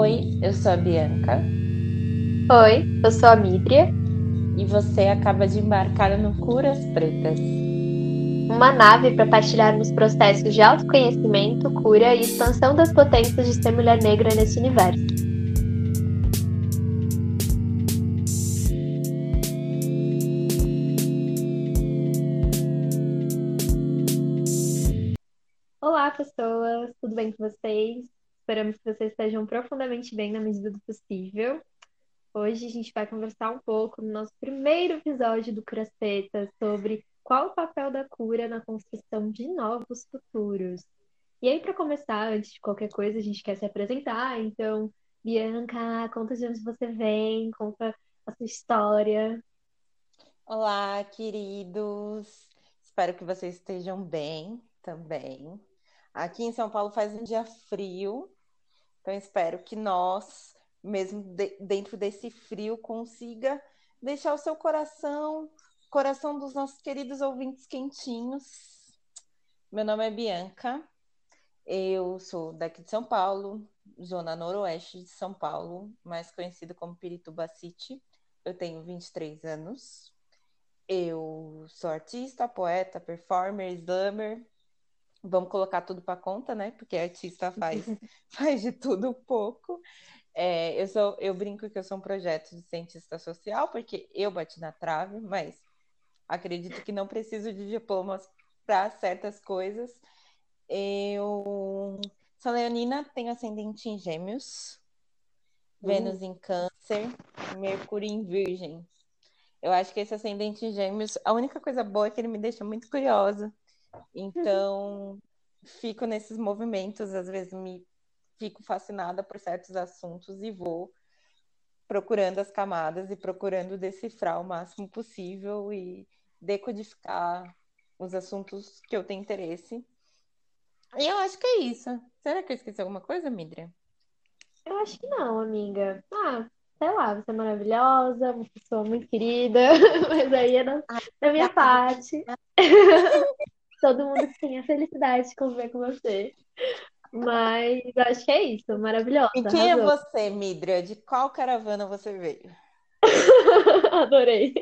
Oi, eu sou a Bianca. Oi, eu sou a Midria. E você acaba de embarcar no Curas Pretas. Uma nave para partilharmos processos de autoconhecimento, cura e expansão das potências de ser mulher negra nesse universo. Olá, pessoas, tudo bem com vocês? Esperamos que vocês estejam profundamente bem na medida do possível. Hoje a gente vai conversar um pouco no nosso primeiro episódio do Curaceta sobre qual o papel da cura na construção de novos futuros. E aí, para começar, antes de qualquer coisa, a gente quer se apresentar. Então, Bianca, conta de onde você vem, conta a sua história. Olá, queridos. Espero que vocês estejam bem também. Aqui em São Paulo faz um dia frio, então, espero que nós, mesmo de, dentro desse frio, consiga deixar o seu coração, coração dos nossos queridos ouvintes quentinhos. Meu nome é Bianca, eu sou daqui de São Paulo, zona noroeste de São Paulo, mais conhecido como Pirituba City. Eu tenho 23 anos. Eu sou artista, poeta, performer, slammer, vamos colocar tudo para conta, né? Porque artista faz, faz de tudo um pouco. É, eu, sou, eu brinco que eu sou um projeto de cientista social, porque eu bati na trave, mas acredito que não preciso de diplomas para certas coisas. Eu sou leonina, tenho ascendente em gêmeos, uhum. Vênus em câncer, Mercúrio em virgem. Eu acho que esse ascendente em gêmeos, a única coisa boa é que ele me deixa muito curiosa. Então, fico nesses movimentos, às vezes me fico fascinada por certos assuntos e vou procurando as camadas e procurando decifrar o máximo possível e decodificar os assuntos que eu tenho interesse. E eu acho que é isso. Será que eu esqueci alguma coisa, Midria? Eu acho que não, amiga. Ah, sei lá, você é maravilhosa, uma pessoa muito querida, mas aí é da, da minha parte. todo mundo tem a felicidade de conviver com você. Mas acho que é isso, maravilhosa. E quem é arrasou. é você, Midria? De qual caravana você veio? Adorei.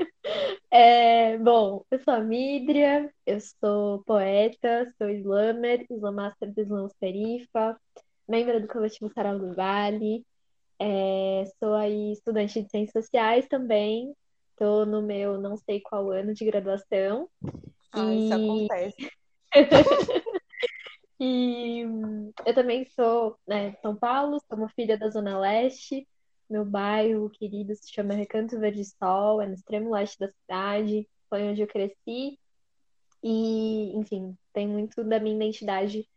É, bom, eu sou a Midria, eu sou poeta, sou slammer, slamaster do Slams Perifa, membro do coletivo Sarau do Vale, é, sou aí estudante de Ciências Sociais também, estou no meu não sei qual ano de graduação, ah, e... isso acontece. e eu também sou né, São Paulo, sou uma filha da Zona Leste. Meu bairro querido se chama Recanto Verde Sol, é no extremo leste da cidade, foi onde eu cresci. E, enfim, tem muito da minha identidade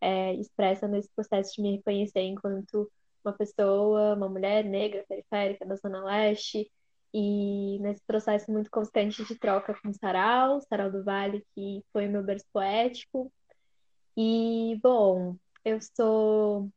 é, expressa nesse processo de me reconhecer enquanto uma pessoa, uma mulher negra, periférica da Zona Leste, e nesse processo muito constante de troca com o Sarau, Sarau do Vale, que foi o meu berço poético. E, bom, eu sou,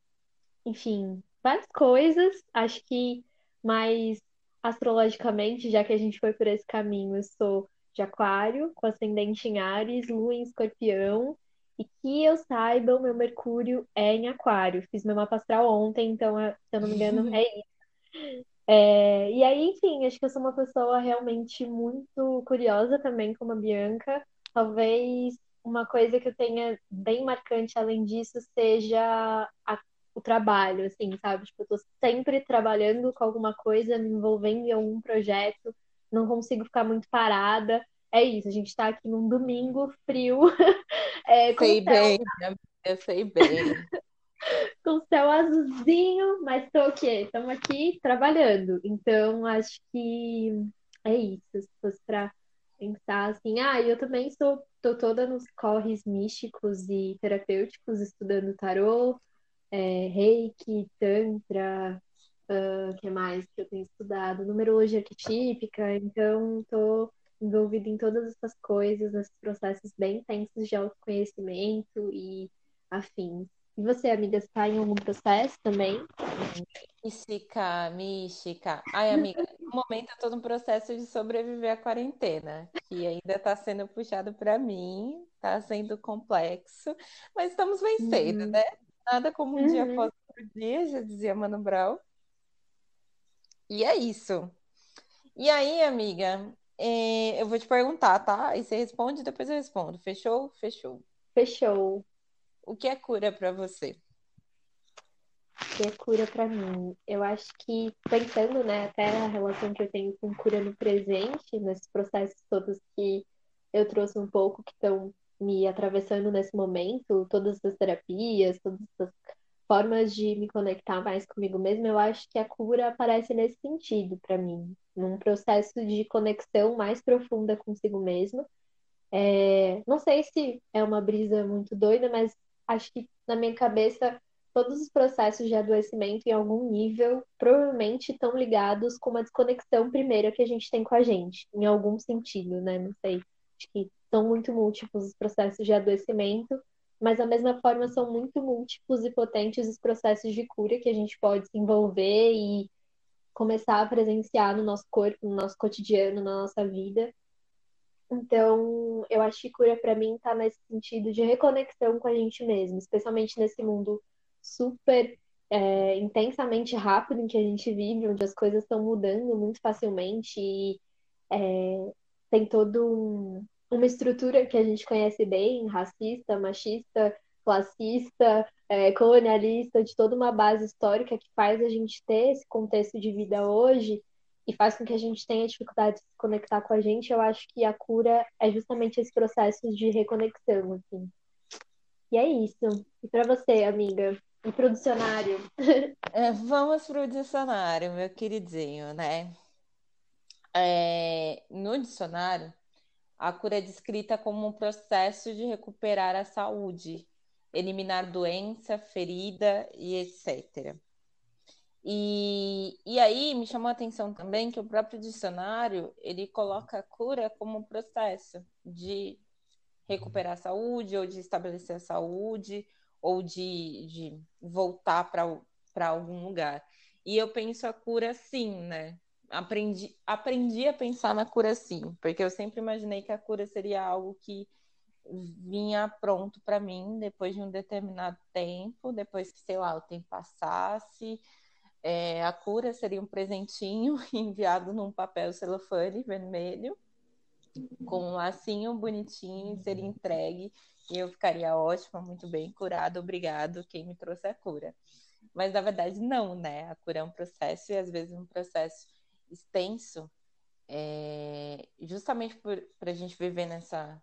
enfim, várias coisas, acho que mais astrologicamente, já que a gente foi por esse caminho, eu sou de Aquário, com ascendente em Ares, Lua em Escorpião, e que eu saiba, o meu Mercúrio é em Aquário. Fiz meu mapa astral ontem, então, se eu não me engano, é isso. É, e aí, enfim, acho que eu sou uma pessoa realmente muito curiosa também, como a Bianca. Talvez uma coisa que eu tenha bem marcante além disso seja a, o trabalho, assim, sabe? Tipo, eu tô sempre trabalhando com alguma coisa, me envolvendo em algum projeto, não consigo ficar muito parada. É isso, a gente tá aqui num domingo frio. É, sei bem, eu sei bem. com o céu azulzinho, mas tô o quê? Estamos aqui trabalhando. Então, acho que é isso. Se fosse para pensar assim, ah, eu também sou, tô toda nos corres místicos e terapêuticos, estudando tarô, é, reiki, tantra, o uh, que mais que eu tenho estudado? Numerologia arquetípica, então tô envolvida em todas essas coisas, nesses processos bem intensos de autoconhecimento e afins. E você, amiga, está em algum processo também? Mística, mística. Ai, amiga, no momento eu estou no processo de sobreviver à quarentena, que ainda está sendo puxado para mim, está sendo complexo, mas estamos vencendo, uhum. né? Nada como um uhum. dia após por dia, já dizia Mano Brown. E é isso. E aí, amiga, é, eu vou te perguntar, tá? Aí você responde, depois eu respondo. Fechou? Fechou. Fechou. O que é cura para você? O que é cura para mim? Eu acho que pensando, né, até a relação que eu tenho com cura no presente, nesses processos todos que eu trouxe um pouco que estão me atravessando nesse momento, todas as terapias, todas as formas de me conectar mais comigo mesma, eu acho que a cura aparece nesse sentido para mim, num processo de conexão mais profunda consigo mesma. É, não sei se é uma brisa muito doida, mas acho que na minha cabeça todos os processos de adoecimento em algum nível provavelmente estão ligados com uma desconexão primeira que a gente tem com a gente, em algum sentido, né? Não sei. Acho que são muito múltiplos os processos de adoecimento, mas da mesma forma são muito múltiplos e potentes os processos de cura que a gente pode se envolver e começar a presenciar no nosso corpo, no nosso cotidiano, na nossa vida. Então, eu acho que cura para mim está nesse sentido de reconexão com a gente mesmo, especialmente nesse mundo super é, intensamente rápido em que a gente vive, onde as coisas estão mudando muito facilmente e é, tem todo um, uma estrutura que a gente conhece bem, racista, machista, classista, é, colonialista, de toda uma base histórica que faz a gente ter esse contexto de vida hoje e faz com que a gente tenha dificuldade de se conectar com a gente, eu acho que a cura é justamente esse processo de reconexão, assim. E é isso. E para você, amiga? E pro dicionário? É, vamos pro dicionário, meu queridinho, né? É, no dicionário, a cura é descrita como um processo de recuperar a saúde, eliminar doença, ferida e etc. E, e aí me chamou a atenção também que o próprio dicionário ele coloca a cura como um processo de recuperar a saúde ou de estabelecer a saúde ou de, de voltar para algum lugar. E eu penso a cura assim, né? aprendi, aprendi a pensar na cura sim, porque eu sempre imaginei que a cura seria algo que vinha pronto para mim depois de um determinado tempo, depois que, sei lá, o tempo passasse. É, a cura seria um presentinho enviado num papel celofane vermelho, com um lacinho bonitinho, e seria entregue e eu ficaria ótima, muito bem, curada, obrigado, quem me trouxe a cura. Mas na verdade, não, né? A cura é um processo e às vezes um processo extenso, é, justamente para a gente viver nessa,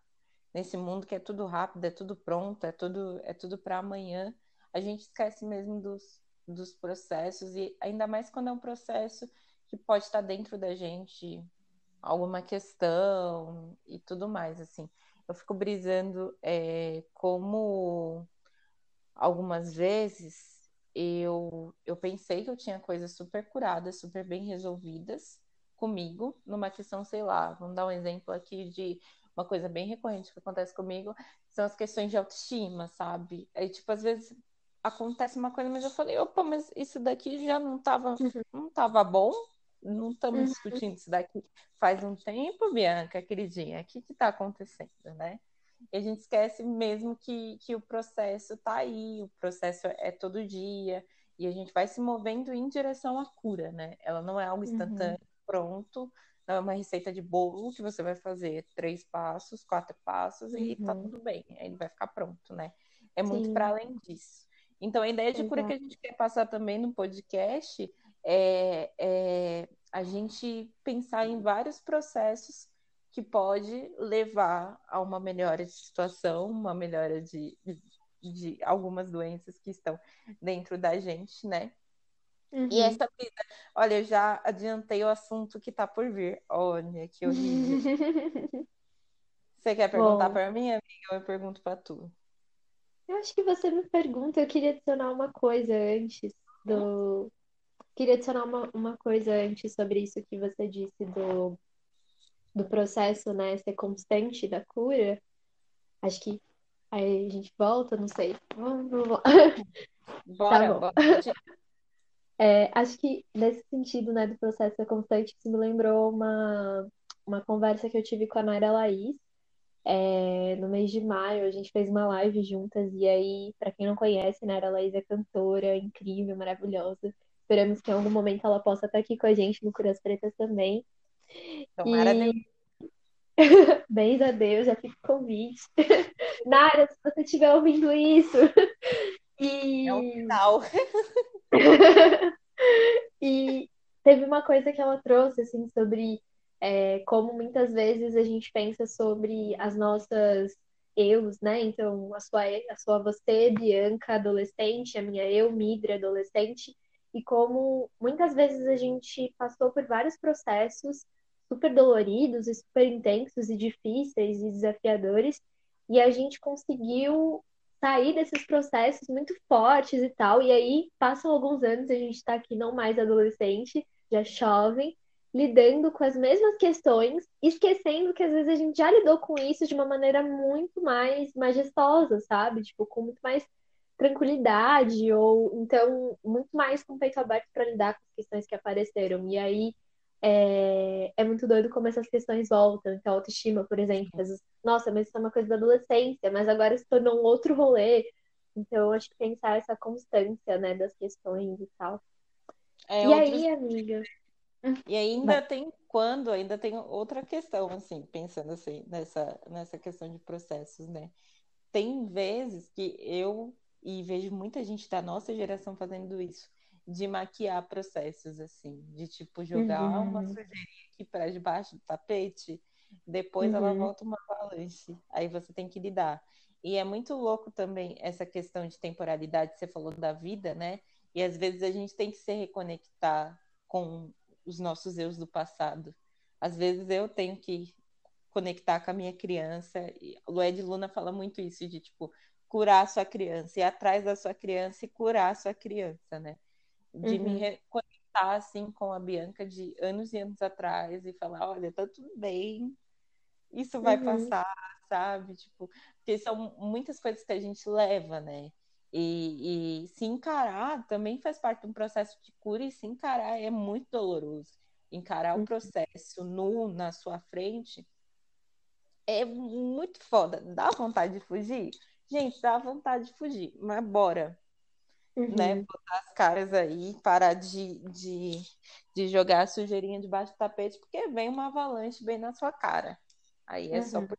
nesse mundo que é tudo rápido, é tudo pronto, é tudo, é tudo para amanhã, a gente esquece mesmo dos, dos processos, e ainda mais quando é um processo que pode estar dentro da gente, alguma questão e tudo mais, assim. Eu fico brisando é, como algumas vezes eu, eu pensei que eu tinha coisas super curadas, super bem resolvidas comigo, numa questão, sei lá, vamos dar um exemplo aqui de uma coisa bem recorrente que acontece comigo, são as questões de autoestima, sabe? Aí, tipo, às vezes acontece uma coisa, mas eu falei, opa, mas isso daqui já não tava, uhum. não tava bom, não estamos uhum. discutindo isso daqui faz um tempo, Bianca, queridinha, o que que tá acontecendo, né? E a gente esquece mesmo que, que o processo está aí, o processo é todo dia, e a gente vai se movendo em direção à cura, né? Ela não é algo uhum. instantâneo, uhum. pronto, não é uma receita de bolo que você vai fazer três passos, quatro passos e tá uhum. tudo bem, aí ele vai ficar pronto, né? É muito para além disso. Então, a ideia de cura que a gente quer passar também no podcast é, é a gente pensar em vários processos que pode levar a uma melhora de situação, uma melhora de, de, de algumas doenças que estão dentro da gente, né? Uhum. E essa vida, olha, eu já adiantei o assunto que tá por vir. Olha, que horrível. Você quer perguntar para mim, amiga, ou eu pergunto para tu? Eu acho que você me pergunta, eu queria adicionar uma coisa antes do. Queria adicionar uma, uma coisa antes sobre isso que você disse do do processo, né, ser constante da cura, acho que aí a gente volta, não sei. Bora, tá bora. É, acho que nesse sentido, né, do processo ser constante, isso me lembrou uma, uma conversa que eu tive com a Naira Laís, é, no mês de maio, a gente fez uma live juntas, e aí, para quem não conhece, né, a Laís é cantora, incrível, maravilhosa. Esperamos que em algum momento ela possa estar aqui com a gente no Curas Pretas também. Tomara e... Bens a Deus, já fica o convite. Nara, se você estiver ouvindo isso. E... É um final. e teve uma coisa que ela trouxe, assim, sobre é, como muitas vezes a gente pensa sobre as nossas eus, né? Então, a sua, a sua você, Bianca, adolescente, a minha eu, Midra, adolescente, e como muitas vezes a gente passou por vários processos super doloridos e super intensos e difíceis e desafiadores, e a gente conseguiu sair desses processos muito fortes e tal, e aí passam alguns anos, a gente está aqui não mais adolescente, já jovem, lidando com as mesmas questões, esquecendo que às vezes a gente já lidou com isso de uma maneira muito mais majestosa, sabe? Tipo, com muito mais tranquilidade, ou então muito mais com o peito aberto para lidar com as questões que apareceram. E aí é, é muito doido como essas questões voltam. Então, autoestima, por exemplo, vezes, nossa, mas isso é uma coisa da adolescência, mas agora se tornou um outro rolê. Então, acho que pensar essa constância, né, das questões e tal. É, e outros... aí, amiga? E ainda tem quando, ainda tem outra questão, assim, pensando assim, nessa, nessa questão de processos, né? Tem vezes que eu, e vejo muita gente da nossa geração fazendo isso, de maquiar processos, assim, de tipo jogar uhum. uma sujeirinha aqui para debaixo do tapete, depois uhum. ela volta uma avalanche. Aí você tem que lidar. E é muito louco também essa questão de temporalidade, você falou da vida, né? E às vezes a gente tem que se reconectar com os nossos eus do passado. Às vezes eu tenho que conectar com a minha criança. E o Ed Luna fala muito isso, de tipo, curar a sua criança, ir atrás da sua criança e curar a sua criança, né? de uhum. me reconectar assim com a Bianca de anos e anos atrás e falar, olha, tá tudo bem, isso vai uhum. passar, sabe? Tipo, porque são muitas coisas que a gente leva, né? E, e, se encarar também faz parte de um processo de cura e se encarar é muito doloroso. Encarar uhum. o processo nu na sua frente é muito foda. Dá vontade de fugir? Gente, dá vontade de fugir, mas bora né? uhum. né? Botar as caras aí, parar de, de, de jogar a sujeirinha debaixo do tapete, porque vem uma avalanche bem na sua cara. Aí é uhum. só por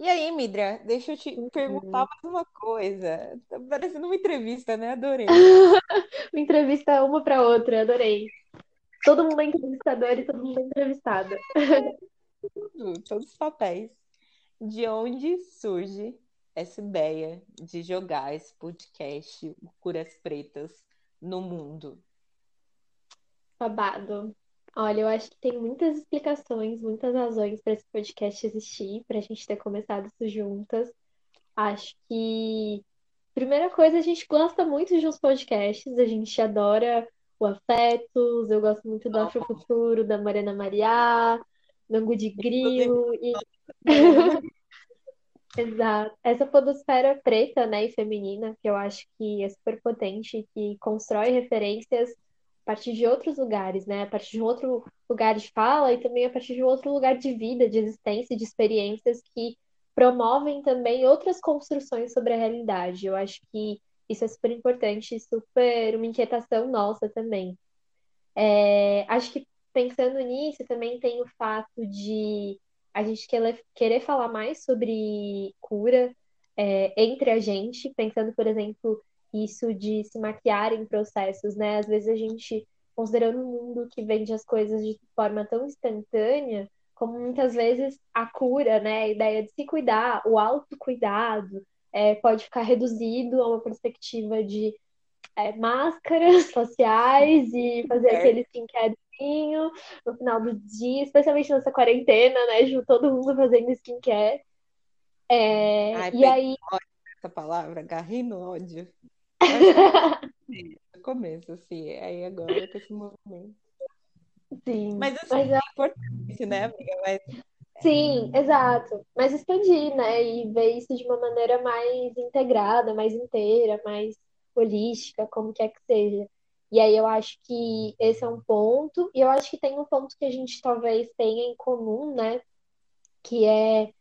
e aí, Midra, deixa eu te uhum. perguntar mais uma coisa. Tá parecendo uma entrevista, né? Adorei. uma entrevista uma para outra, adorei. Todo mundo é entrevistador e todo mundo é entrevistada. Todos os papéis. De onde surge essa ideia de jogar esse podcast Curas Pretas no mundo? Babado. Olha, eu acho que tem muitas explicações, muitas razões para esse podcast existir, para a gente ter começado isso juntas. Acho que, primeira coisa, a gente gosta muito de uns podcasts, a gente adora o Afetos, eu gosto muito do Afrofuturo, da Mariana Mariá, Nango de Grilo. E... Exato. Essa podosfera preta, né, e feminina, que eu acho que é super potente, que constrói referências a partir de outros lugares, né, a partir de outro lugar de fala e também a partir de outro lugar de vida, de existência, de experiências que promovem também outras construções sobre a realidade. Eu acho que isso é super importante, super uma inquietação nossa também. É, acho que pensando nisso, também tem o fato de a gente querer, falar mais sobre cura é, entre a gente, pensando, por exemplo, isso de se maquiar em processos, né? Às vezes a gente, considerando um mundo que vende as coisas de forma tão instantânea, como muitas vezes a cura, né? A ideia de se cuidar, o autocuidado, é, pode ficar reduzido a uma perspectiva de é, máscaras faciais e fazer é. aquele skincare no final do dia, especialmente nessa quarentena, né? Todo mundo fazendo skincare. É, Ai, e aí. Essa palavra, agarrei no ódio. No começo, assim, aí agora com esse movimento. Sim. Mas assim, mas é importante, né, amiga? Mas... Sim, exato. Mas expandir, né? E ver isso de uma maneira mais integrada, mais inteira, mais holística, como quer que seja. E aí eu acho que esse é um ponto, e eu acho que tem um ponto que a gente talvez tenha em comum, né? Que é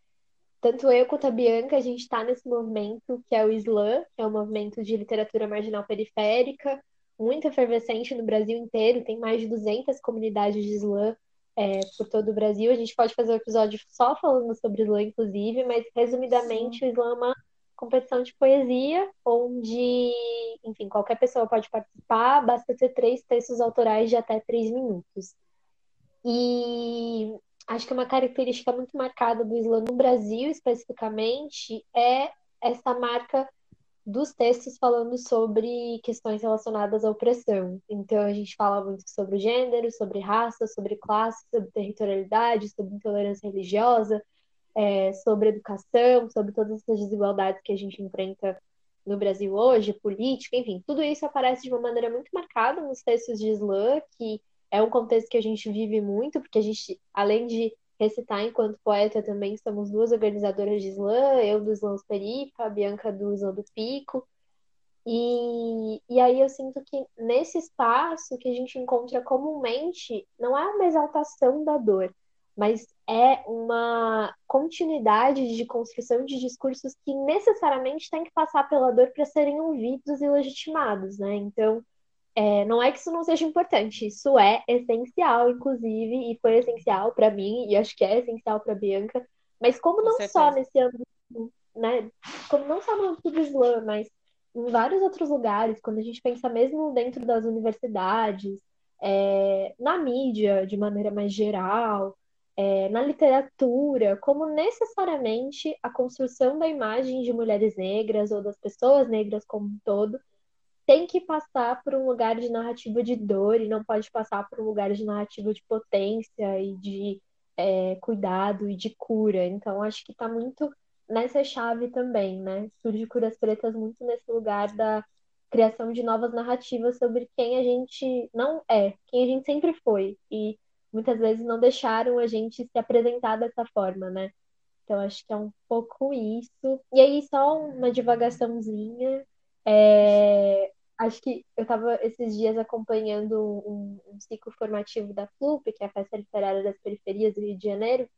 tanto eu quanto a Bianca, a gente está nesse movimento que é o Islã, que é um movimento de literatura marginal periférica, muito efervescente no Brasil inteiro, tem mais de 200 comunidades de Islã é, por todo o Brasil. A gente pode fazer um episódio só falando sobre Islã, inclusive, mas resumidamente, Sim. o Islã é uma competição de poesia, onde, enfim, qualquer pessoa pode participar, basta ter três textos autorais de até três minutos. E acho que uma característica muito marcada do Islã no Brasil, especificamente, é essa marca dos textos falando sobre questões relacionadas à opressão. Então, a gente fala muito sobre gênero, sobre raça, sobre classe, sobre territorialidade, sobre intolerância religiosa, é, sobre educação, sobre todas essas desigualdades que a gente enfrenta no Brasil hoje, política, enfim, tudo isso aparece de uma maneira muito marcada nos textos de Islã, que é um contexto que a gente vive muito, porque a gente, além de recitar enquanto poeta, também somos duas organizadoras de slam, eu do Slam Peripa, a Bianca do Slam do Pico. E, e aí eu sinto que nesse espaço que a gente encontra comumente, não é uma exaltação da dor, mas é uma continuidade de construção de discursos que necessariamente têm que passar pela dor para serem ouvidos e legitimados, né? Então, é, não é que isso não seja importante, isso é essencial, inclusive, e foi essencial para mim, e acho que é essencial para Bianca, mas como não só nesse âmbito, né, como não só no âmbito do Islã, mas em vários outros lugares, quando a gente pensa mesmo dentro das universidades, é, na mídia de maneira mais geral, é, na literatura, como necessariamente a construção da imagem de mulheres negras ou das pessoas negras como um todo tem que passar por um lugar de narrativa de dor e não pode passar por um lugar de narrativa de potência e de é, cuidado e de cura. Então, acho que está muito nessa chave também, né? Surge Curas Pretas muito nesse lugar da criação de novas narrativas sobre quem a gente não é, quem a gente sempre foi. E muitas vezes não deixaram a gente se apresentar dessa forma, né? Então, acho que é um pouco isso. E aí, só uma divagaçãozinha. É, acho que eu estava esses dias acompanhando um, um, ciclo formativo da FLUP, que é a Festa Literária das Periferias do Rio de Janeiro,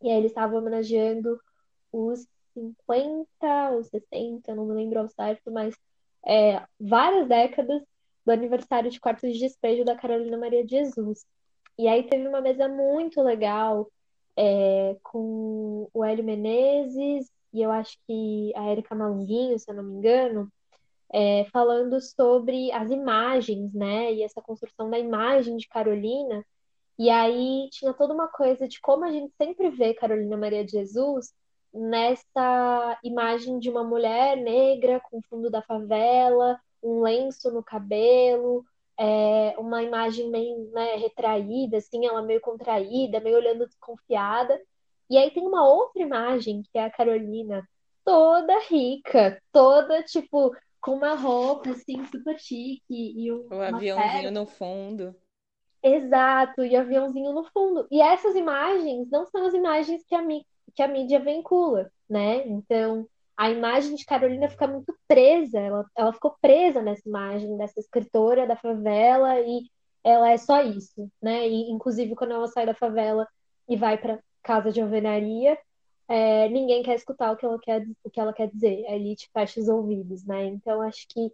e aí eles estavam homenageando os 50 ou 60, não me lembro ao certo, mas é, várias décadas do aniversário de quarto de despejo da Carolina Maria de Jesus. E aí teve uma mesa muito legal é, com o Hélio Menezes e eu acho que a Erika Malunguinho, se eu não me engano, é, falando sobre as imagens, né? E essa construção da imagem de Carolina. E aí tinha toda uma coisa de como a gente sempre vê Carolina Maria de Jesus nessa imagem de uma mulher negra com fundo da favela, um lenço no cabelo, é, uma imagem meio né, retraída, assim, ela meio contraída, meio olhando desconfiada. E aí tem uma outra imagem, que é a Carolina, toda rica, toda, tipo, com uma roupa assim super chique e um, o aviãozinho no fundo. Exato, e aviãozinho no fundo. E essas imagens não são as imagens que a, que a mídia vincula, né? Então, a imagem de Carolina fica muito presa, ela, ela ficou presa nessa imagem dessa escritora da favela e ela é só isso, né? E, inclusive, quando ela sai da favela e vai para casa de alvenaria, é, ninguém quer escutar o que ela quer, o que ela quer dizer. A elite fecha os ouvidos, né? Então acho que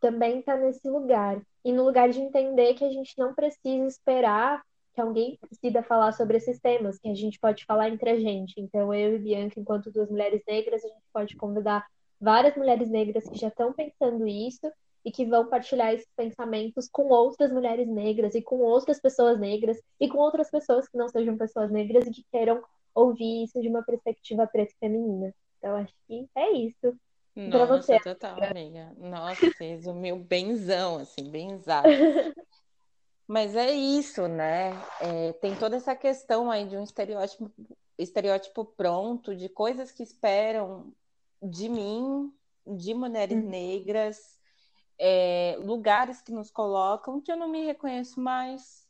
também está nesse lugar. E no lugar de entender que a gente não precisa esperar que alguém decida falar sobre esses temas, que a gente pode falar entre a gente. Então, eu e Bianca, enquanto duas mulheres negras, a gente pode convidar várias mulheres negras que já estão pensando isso e que vão partilhar esses pensamentos com outras mulheres negras e com outras pessoas negras e com outras pessoas que não sejam pessoas negras e que queiram ouvir isso de uma perspectiva preta e feminina. Então, acho que é isso. Nossa, você. total, amiga. Nossa, você resumiu benzão, assim, benzado. Mas é isso, né? É, tem toda essa questão aí de um estereótipo, estereótipo pronto, de coisas que esperam de mim, de mulheres hum. negras, é, lugares que nos colocam que eu não me reconheço mais,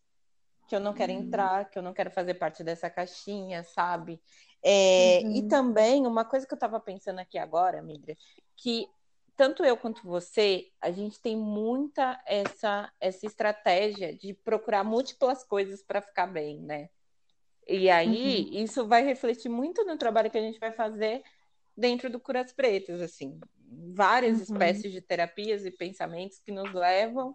que eu não quero uhum. entrar, que eu não quero fazer parte dessa caixinha, sabe? É, uhum. E também, uma coisa que eu estava pensando aqui agora, Midra, que tanto eu quanto você, a gente tem muita essa, essa estratégia de procurar múltiplas coisas para ficar bem, né? E aí, uhum. isso vai refletir muito no trabalho que a gente vai fazer dentro do Curas Pretas, assim. Várias uhum. espécies de terapias e pensamentos que nos levam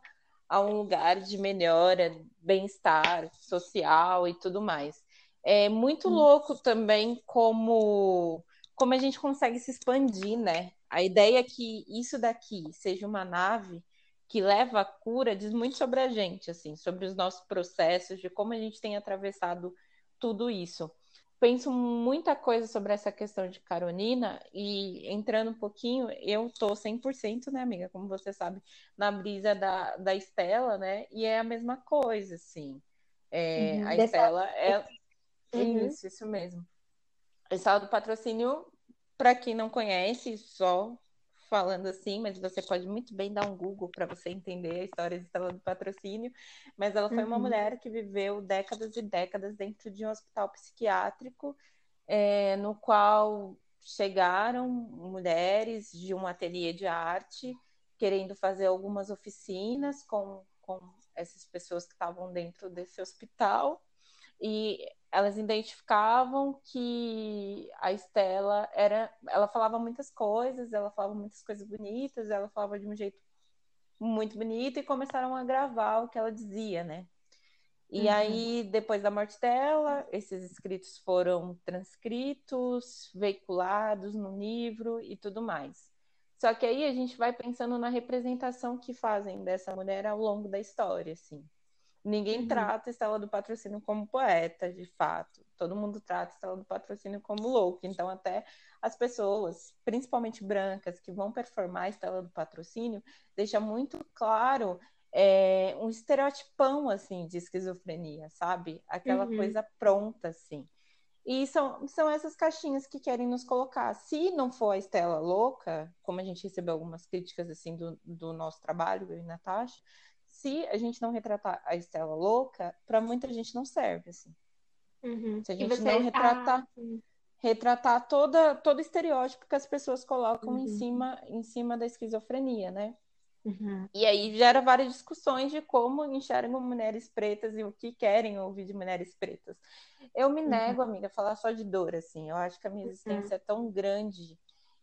a um lugar de melhora, bem-estar social e tudo mais. É muito louco também como, como a gente consegue se expandir, né? A ideia é que isso daqui seja uma nave que leva a cura diz muito sobre a gente, assim, sobre os nossos processos, de como a gente tem atravessado tudo isso. Penso muita coisa sobre essa questão de Carolina e entrando um pouquinho, eu tô 100%, né, amiga, como você sabe, na brisa da, da Estela, né? E é a mesma coisa, assim. É, uhum, a Estela é uhum. isso, isso mesmo. A Estela do patrocínio, para quem não conhece, só falando assim, mas você pode muito bem dar um Google para você entender a história de Estela do Patrocínio. Mas ela foi uhum. uma mulher que viveu décadas e décadas dentro de um hospital psiquiátrico, é, no qual chegaram mulheres de um ateliê de arte querendo fazer algumas oficinas com, com essas pessoas que estavam dentro desse hospital. E elas identificavam que a Estela era, ela falava muitas coisas, ela falava muitas coisas bonitas, ela falava de um jeito muito bonito e começaram a gravar o que ela dizia, né? E uhum. aí, depois da morte dela, esses escritos foram transcritos, veiculados no livro e tudo mais. Só que aí a gente vai pensando na representação que fazem dessa mulher ao longo da história, assim. Ninguém uhum. trata Estela do Patrocínio como poeta, de fato. Todo mundo trata Estela do Patrocínio como louco. Então, até as pessoas, principalmente brancas, que vão performar Estela do Patrocínio, deixa muito claro é, um estereotipão, assim, de esquizofrenia, sabe? Aquela uhum. coisa pronta, assim. E são, são essas caixinhas que querem nos colocar. Se não for a Estela louca, como a gente recebeu algumas críticas, assim, do, do nosso trabalho, eu e Natasha, se a gente não retratar a Estela louca, para muita gente não serve, assim. Uhum. Se a gente não retratar, ah, retratar toda, todo estereótipo que as pessoas colocam uhum. em, cima, em cima da esquizofrenia, né? Uhum. E aí gera várias discussões de como enxergam mulheres pretas e o que querem ouvir de mulheres pretas. Eu me uhum. nego, amiga, a falar só de dor, assim. Eu acho que a minha existência é tão grande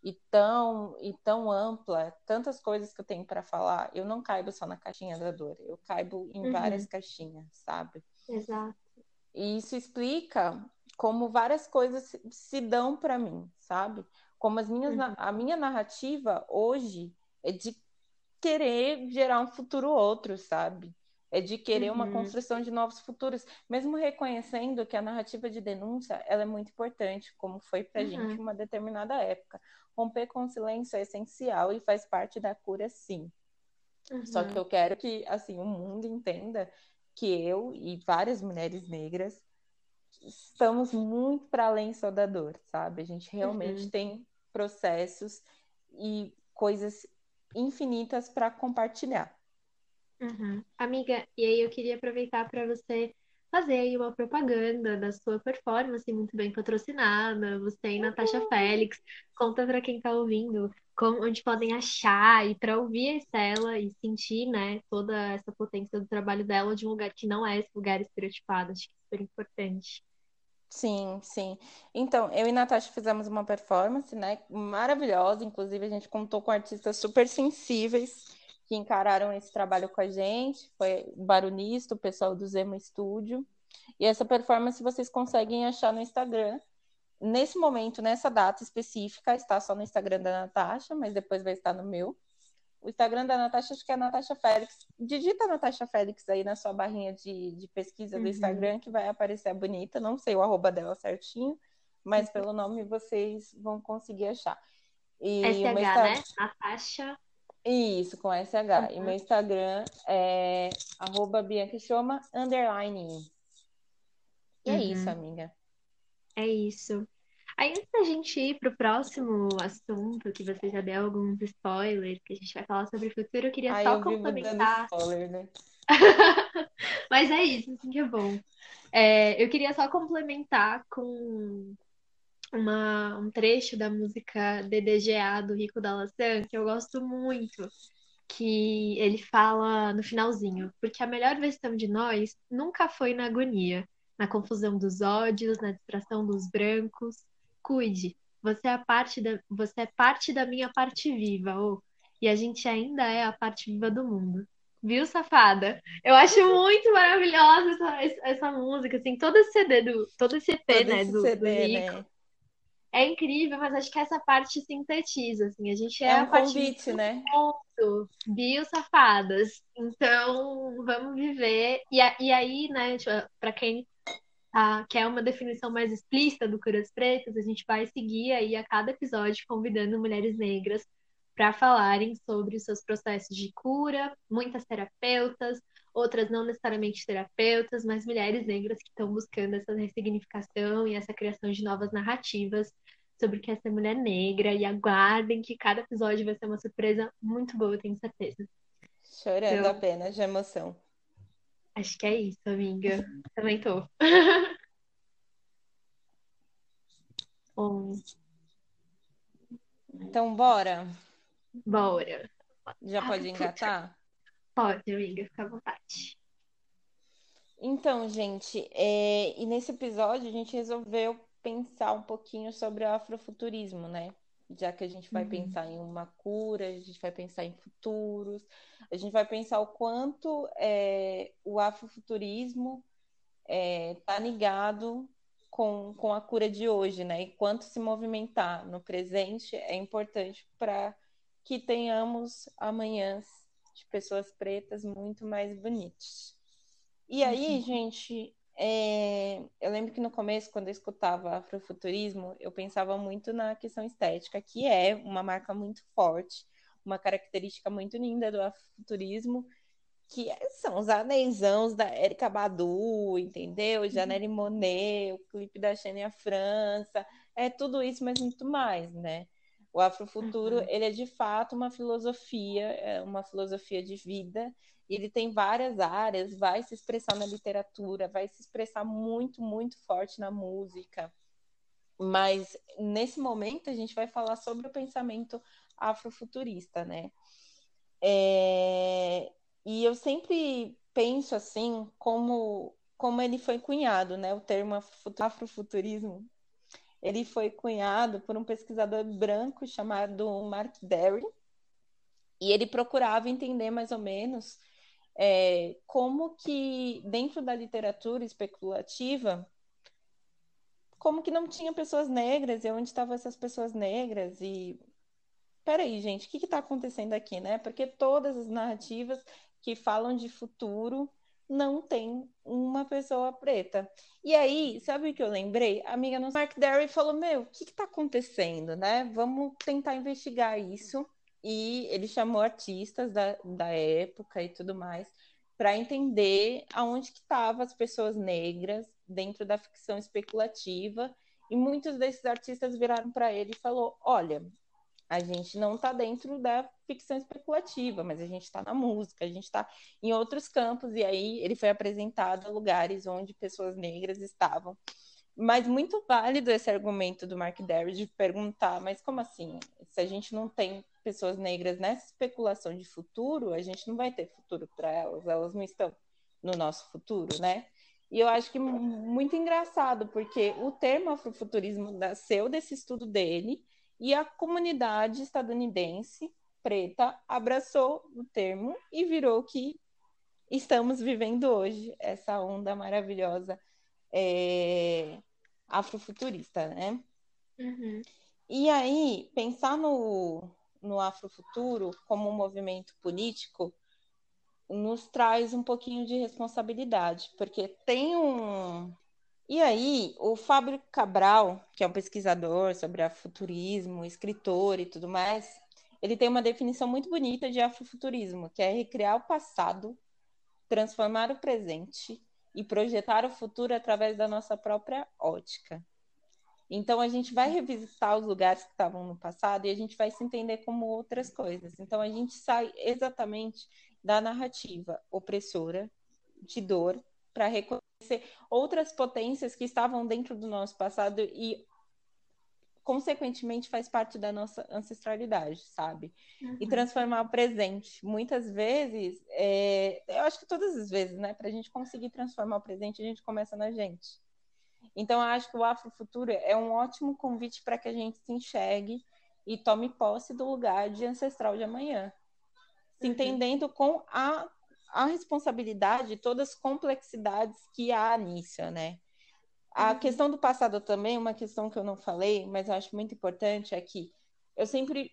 e tão, e tão ampla, tantas coisas que eu tenho para falar, eu não caibo só na caixinha da dor, eu caibo em uhum. várias caixinhas, sabe? Exato. E isso explica como várias coisas se dão para mim, sabe? Como as minhas, uhum. a minha narrativa hoje é de querer gerar um futuro outro, sabe? É de querer uhum. uma construção de novos futuros, mesmo reconhecendo que a narrativa de denúncia ela é muito importante, como foi para uhum. gente uma determinada época. Romper com o silêncio é essencial e faz parte da cura, sim. Uhum. Só que uhum. eu quero que assim o mundo entenda que eu e várias mulheres negras estamos muito para além só da dor, sabe? A gente realmente uhum. tem processos e coisas infinitas para compartilhar. Uhum. Amiga, e aí eu queria aproveitar para você fazer aí uma propaganda da sua performance muito bem patrocinada, você e Natasha Félix. Conta para quem está ouvindo como, onde podem achar e para ouvir a Estela e sentir, né, toda essa potência do trabalho dela de um lugar que não é esse lugar estereotipado. Acho que é super importante. Sim, sim. Então, eu e Natasha fizemos uma performance, né, maravilhosa. Inclusive, a gente contou com artistas super sensíveis que encararam esse trabalho com a gente, foi o Baronista, o pessoal do Zema Studio. E essa performance vocês conseguem achar no Instagram. Nesse momento, nessa data específica, está só no Instagram da Natasha, mas depois vai estar no meu. O Instagram da Natasha, acho que é Natasha Félix. Digita Natasha Félix aí na sua barrinha de, de pesquisa do uhum. Instagram, que vai aparecer a bonita. Não sei o arroba dela certinho, mas uhum. pelo nome vocês vão conseguir achar. E SH, né? Natasha isso, com SH. E meu Instagram é arroba Bianca Choma, underline. E é uhum. é isso, amiga. É isso. Aí, antes da gente ir para o próximo assunto, que você já deu alguns spoilers, que a gente vai falar sobre o futuro, eu queria Ai, só eu complementar. Spoiler, né? Mas é isso, assim que é bom. É, eu queria só complementar com uma, um trecho da música DDGA do Rico da Laçã que eu gosto muito, que ele fala no finalzinho, porque a melhor versão de nós nunca foi na agonia, na confusão dos ódios, na distração dos brancos. Cuide, você é parte da, você é parte da minha parte viva, oh, e a gente ainda é a parte viva do mundo. Viu, safada? Eu acho muito maravilhosa essa, essa música, assim, todo esse CD do, todo esse EP, todo né, esse do, CD, do Rico. Né? É incrível, mas acho que essa parte sintetiza, assim, a gente é, é um a parte convite, né? Ponto, bio safadas. Então, vamos viver. E, e aí, né, tipo, para quem ah, quer uma definição mais explícita do Curas Pretas, a gente vai seguir aí a cada episódio convidando mulheres negras para falarem sobre os seus processos de cura, muitas terapeutas, outras não necessariamente terapeutas, mas mulheres negras que estão buscando essa ressignificação e essa criação de novas narrativas sobre o que é ser mulher negra. E aguardem que cada episódio vai ser uma surpresa muito boa, eu tenho certeza. Chorando então, apenas de emoção. Acho que é isso, amiga. Também tô. Bom. Então, bora. Bora. Já pode engatar? Pode, amiga, fica à vontade. Então, gente, é... e nesse episódio a gente resolveu pensar um pouquinho sobre o afrofuturismo, né? Já que a gente vai uhum. pensar em uma cura, a gente vai pensar em futuros, a gente vai pensar o quanto é, o afrofuturismo está é, tá ligado com, com a cura de hoje, né? E quanto se movimentar no presente é importante para que tenhamos amanhãs de pessoas pretas muito mais bonitas. E aí, uhum. gente, é... eu lembro que no começo, quando eu escutava afrofuturismo, eu pensava muito na questão estética, que é uma marca muito forte, uma característica muito linda do afrofuturismo, que são os anéisãos da Erika Badu, entendeu? Uhum. Janelle Monet, o clipe da Xenia França, é tudo isso, mas muito mais, né? O Afrofuturo, uhum. ele é de fato uma filosofia, é uma filosofia de vida, ele tem várias áreas, vai se expressar na literatura, vai se expressar muito, muito forte na música. Mas nesse momento a gente vai falar sobre o pensamento afrofuturista, né? É... E eu sempre penso assim, como, como ele foi cunhado, né? O termo afrofuturismo ele foi cunhado por um pesquisador branco chamado Mark Derry, e ele procurava entender mais ou menos é, como que dentro da literatura especulativa como que não tinha pessoas negras e onde estavam essas pessoas negras e peraí gente o que está acontecendo aqui né? Porque todas as narrativas que falam de futuro não tem uma pessoa preta. E aí, sabe o que eu lembrei? A amiga no Mark Derry falou: Meu, o que está acontecendo, né? Vamos tentar investigar isso. E ele chamou artistas da, da época e tudo mais para entender aonde que estavam as pessoas negras dentro da ficção especulativa. E muitos desses artistas viraram para ele e falou: Olha, a gente não está dentro da ficção especulativa, mas a gente está na música, a gente está em outros campos, e aí ele foi apresentado a lugares onde pessoas negras estavam. Mas muito válido esse argumento do Mark Derry de perguntar, mas como assim? Se a gente não tem pessoas negras nessa especulação de futuro, a gente não vai ter futuro para elas, elas não estão no nosso futuro, né? E eu acho que muito engraçado, porque o termo afrofuturismo nasceu desse estudo dele, e a comunidade estadunidense preta abraçou o termo e virou que estamos vivendo hoje, essa onda maravilhosa é, afrofuturista, né? Uhum. E aí, pensar no, no afrofuturo como um movimento político nos traz um pouquinho de responsabilidade, porque tem um, e aí, o Fábio Cabral, que é um pesquisador sobre afrofuturismo, escritor e tudo mais, ele tem uma definição muito bonita de afrofuturismo, que é recriar o passado, transformar o presente e projetar o futuro através da nossa própria ótica. Então, a gente vai revisitar os lugares que estavam no passado e a gente vai se entender como outras coisas. Então, a gente sai exatamente da narrativa opressora, de dor, para reconhecer outras potências que estavam dentro do nosso passado e consequentemente faz parte da nossa ancestralidade, sabe? Uhum. E transformar o presente. Muitas vezes, é... eu acho que todas as vezes, né? Para a gente conseguir transformar o presente, a gente começa na gente. Então, eu acho que o Afrofuturo é um ótimo convite para que a gente se enxergue e tome posse do lugar de ancestral de amanhã. Se uhum. entendendo com a, a responsabilidade e todas as complexidades que há nisso, né? A uhum. questão do passado também, uma questão que eu não falei, mas eu acho muito importante, é que eu sempre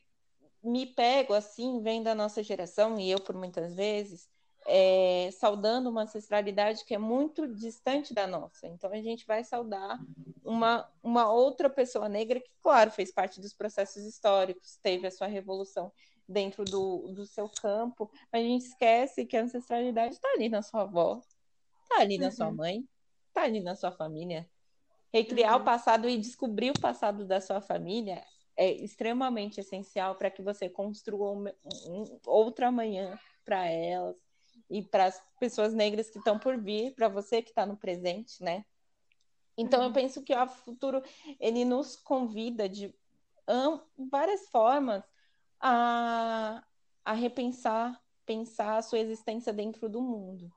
me pego assim, vendo a nossa geração, e eu por muitas vezes, é, saudando uma ancestralidade que é muito distante da nossa. Então a gente vai saudar uma, uma outra pessoa negra que, claro, fez parte dos processos históricos, teve a sua revolução dentro do, do seu campo, mas a gente esquece que a ancestralidade está ali na sua avó, está ali na sua uhum. mãe, está ali na sua família. Recriar uhum. o passado e descobrir o passado da sua família é extremamente essencial para que você construa um, um, outra manhã para elas e para as pessoas negras que estão por vir, para você que está no presente, né? Então uhum. eu penso que o futuro ele nos convida de várias formas a, a repensar, pensar a sua existência dentro do mundo.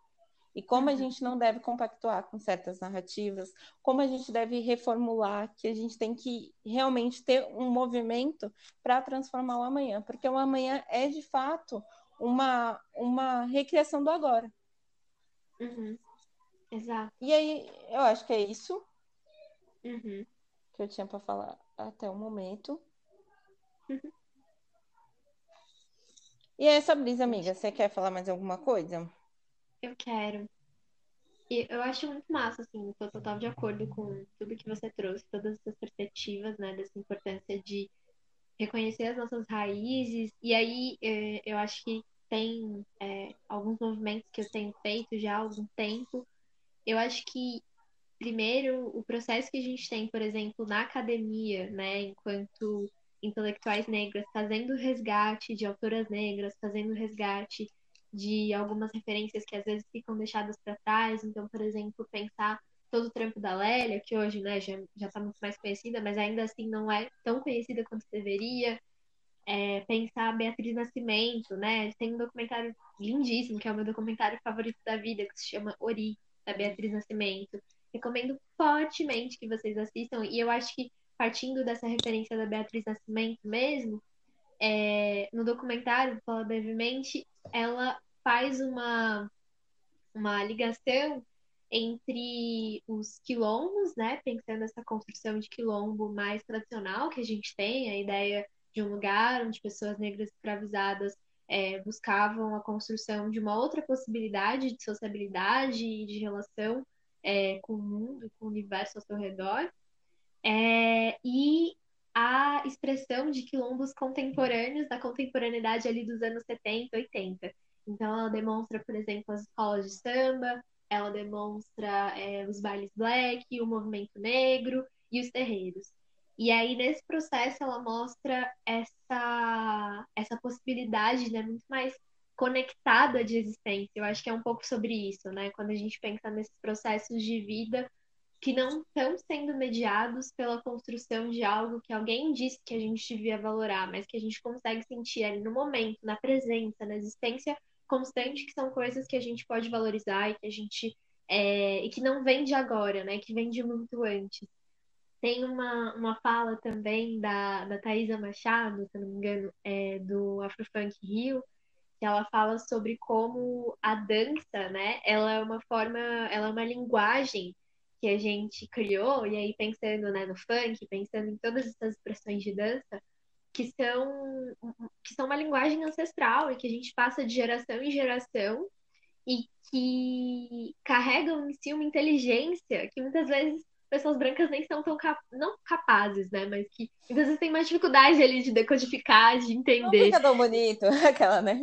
E como a uhum. gente não deve compactuar com certas narrativas, como a gente deve reformular, que a gente tem que realmente ter um movimento para transformar o amanhã, porque o amanhã é de fato uma, uma recriação do agora. Uhum. Exato. E aí, eu acho que é isso uhum. que eu tinha para falar até o momento. Uhum. E essa brisa, amiga, você quer falar mais alguma coisa? Eu quero. E eu acho muito massa, assim, estou total de acordo com tudo que você trouxe, todas essas perspectivas, né, dessa importância de reconhecer as nossas raízes. E aí é, eu acho que tem é, alguns movimentos que eu tenho feito já há algum tempo. Eu acho que, primeiro, o processo que a gente tem, por exemplo, na academia, né, enquanto intelectuais negras, fazendo resgate de autoras negras, fazendo resgate de algumas referências que às vezes ficam deixadas para trás. Então, por exemplo, pensar todo o trampo da Lélia, que hoje né, já está muito mais conhecida, mas ainda assim não é tão conhecida quanto deveria. É, pensar a Beatriz Nascimento, né? Tem um documentário lindíssimo, que é o meu documentário favorito da vida, que se chama Ori, da Beatriz Nascimento. Recomendo fortemente que vocês assistam. E eu acho que, partindo dessa referência da Beatriz Nascimento mesmo, é, no documentário, fala brevemente, ela faz uma, uma ligação entre os quilombos, né, pensando essa construção de quilombo mais tradicional que a gente tem, a ideia de um lugar onde pessoas negras escravizadas é, buscavam a construção de uma outra possibilidade de sociabilidade e de relação é, com o mundo, com o universo ao seu redor, é, e a expressão de quilombos contemporâneos da contemporaneidade ali dos anos 70, 80. Então, ela demonstra, por exemplo, as escolas de samba, ela demonstra é, os bailes black, o movimento negro e os terreiros. E aí, nesse processo, ela mostra essa, essa possibilidade né, muito mais conectada de existência. Eu acho que é um pouco sobre isso, né? Quando a gente pensa nesses processos de vida que não estão sendo mediados pela construção de algo que alguém disse que a gente devia valorar, mas que a gente consegue sentir ali no momento, na presença, na existência constante, que são coisas que a gente pode valorizar e que a gente é, e que não vem de agora, né? Que vem de muito antes. Tem uma, uma fala também da, da Thaisa Machado, se não me engano, é, do Afrofunk Rio, que ela fala sobre como a dança, né? Ela é uma forma, ela é uma linguagem que a gente criou, e aí pensando né, no funk, pensando em todas essas expressões de dança, que são, que são uma linguagem ancestral e que a gente passa de geração em geração e que carregam em si uma inteligência que muitas vezes pessoas brancas nem são tão cap não capazes, né? Mas que muitas vezes tem mais dificuldade ali de decodificar, de entender. Não fica tão bonito, aquela, né?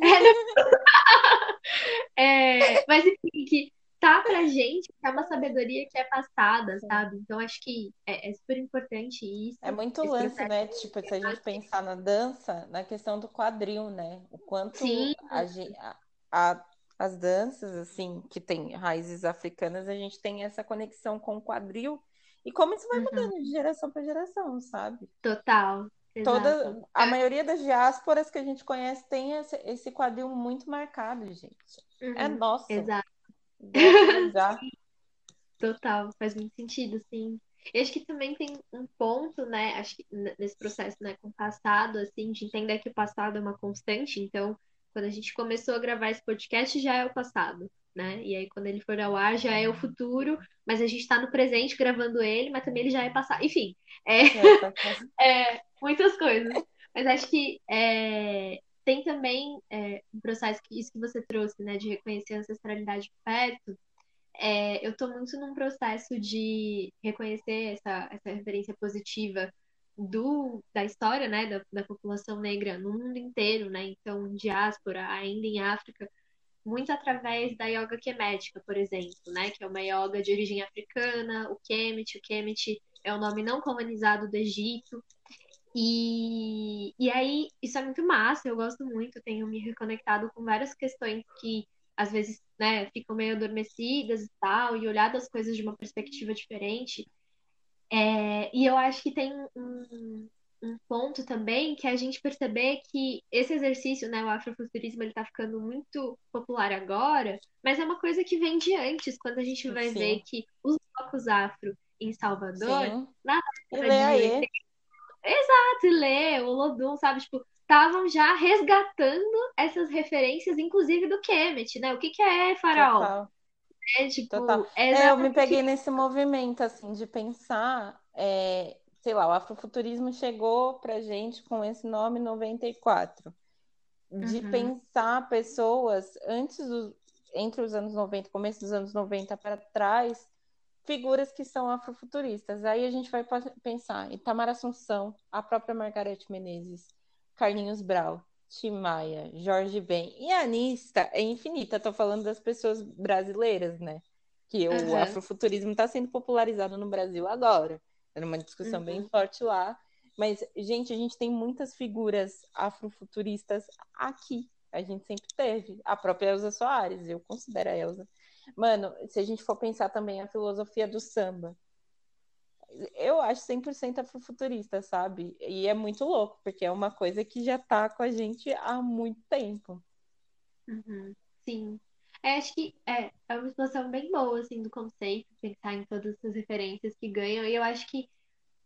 É, é, mas enfim, que tá pra gente, que é uma sabedoria que é passada, sabe? Então acho que é, é, super importante isso. É muito lance, né? Tipo, se a gente pensar na dança, na questão do quadril, né? O quanto a, a, as danças, assim, que tem raízes africanas, a gente tem essa conexão com o quadril E como isso vai uhum. mudando de geração para geração, sabe? Total. Toda, a é. maioria das diásporas que a gente conhece tem esse, esse quadril muito marcado, gente. É uhum. É nosso. Exato. Total, faz muito sentido, sim. E acho que também tem um ponto, né, acho que nesse processo, né, com o passado, assim, de entender que o passado é uma constante, então, quando a gente começou a gravar esse podcast, já é o passado, né, e aí quando ele for ao ar, já é o futuro, mas a gente está no presente gravando ele, mas também ele já é passado, enfim, é, é, tá é muitas coisas. Mas acho que é, tem também é, um processo que isso que você trouxe, né, de reconhecer a ancestralidade perto, é, eu estou muito num processo de reconhecer essa, essa referência positiva do, da história né, da, da população negra no mundo inteiro, né? Então, diáspora, ainda em África, muito através da yoga kemética, por exemplo, né? Que é uma yoga de origem africana, o Kemet. O Kemet é o nome não colonizado do Egito. E, e aí, isso é muito massa, eu gosto muito, tenho me reconectado com várias questões que às vezes né, ficam meio adormecidas e tal, e olhar as coisas de uma perspectiva diferente. É, e eu acho que tem um, um ponto também que é a gente perceber que esse exercício, né, o afrofuturismo, ele tá ficando muito popular agora, mas é uma coisa que vem de antes, quando a gente vai Sim. ver que os blocos afro em Salvador, Sim. na década de... Exato, e lê, o Lodum, sabe, tipo, estavam já resgatando essas referências, inclusive do Kemet, né? O que, que é faraó? Total. É, tipo, Total. É, é, eu me peguei nesse movimento, assim, de pensar, é, sei lá, o afrofuturismo chegou pra gente com esse nome 94. De uhum. pensar pessoas antes do, entre os anos 90, começo dos anos 90 para trás, figuras que são afrofuturistas. Aí a gente vai pensar Itamar Assunção, a própria Margarete Menezes, Carlinhos Brau, Tim Maia, Jorge Ben. E a lista é infinita. Estou falando das pessoas brasileiras, né? Que uhum. o afrofuturismo está sendo popularizado no Brasil agora. Era uma discussão uhum. bem forte lá. Mas, gente, a gente tem muitas figuras afrofuturistas aqui. A gente sempre teve. A própria Elza Soares, eu considero a Elza. Mano, se a gente for pensar também a filosofia do samba, eu acho 100% afrofuturista, sabe? E é muito louco, porque é uma coisa que já tá com a gente há muito tempo. Uhum, sim. É, acho que é, é uma situação bem boa, assim, do conceito, pensar em todas essas referências que ganham, e eu acho que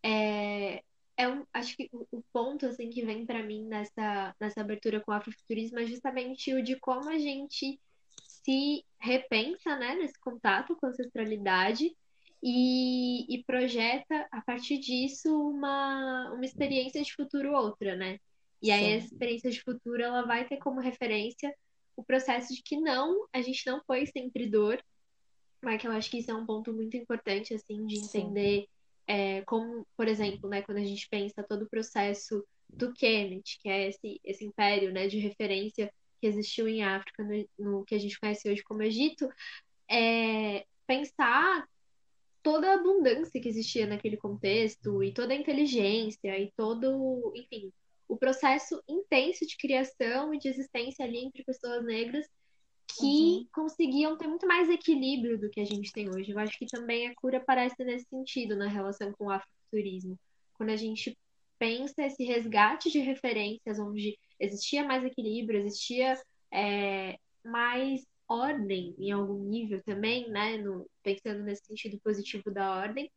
é, é um, acho que o, o ponto, assim, que vem para mim nessa, nessa abertura com o afrofuturismo é justamente o de como a gente se repensa, né, nesse contato com a ancestralidade, e, e projeta a partir disso uma, uma experiência de futuro outra, né? E aí Sim. essa experiência de futuro ela vai ter como referência o processo de que não, a gente não foi sempre dor, mas que eu acho que isso é um ponto muito importante, assim, de entender é, como, por exemplo, né, quando a gente pensa todo o processo do Kemet, que é esse, esse império, né, de referência que existiu em África, no, no que a gente conhece hoje como Egito, é, pensar toda a abundância que existia naquele contexto e toda a inteligência e todo, enfim, o processo intenso de criação e de existência ali entre pessoas negras que uhum. conseguiam ter muito mais equilíbrio do que a gente tem hoje. Eu acho que também a cura parece nesse sentido na relação com o afrofuturismo. Quando a gente pensa esse resgate de referências onde existia mais equilíbrio, existia é, mais ordem em algum nível também, né? No, pensando nesse sentido positivo da ordem.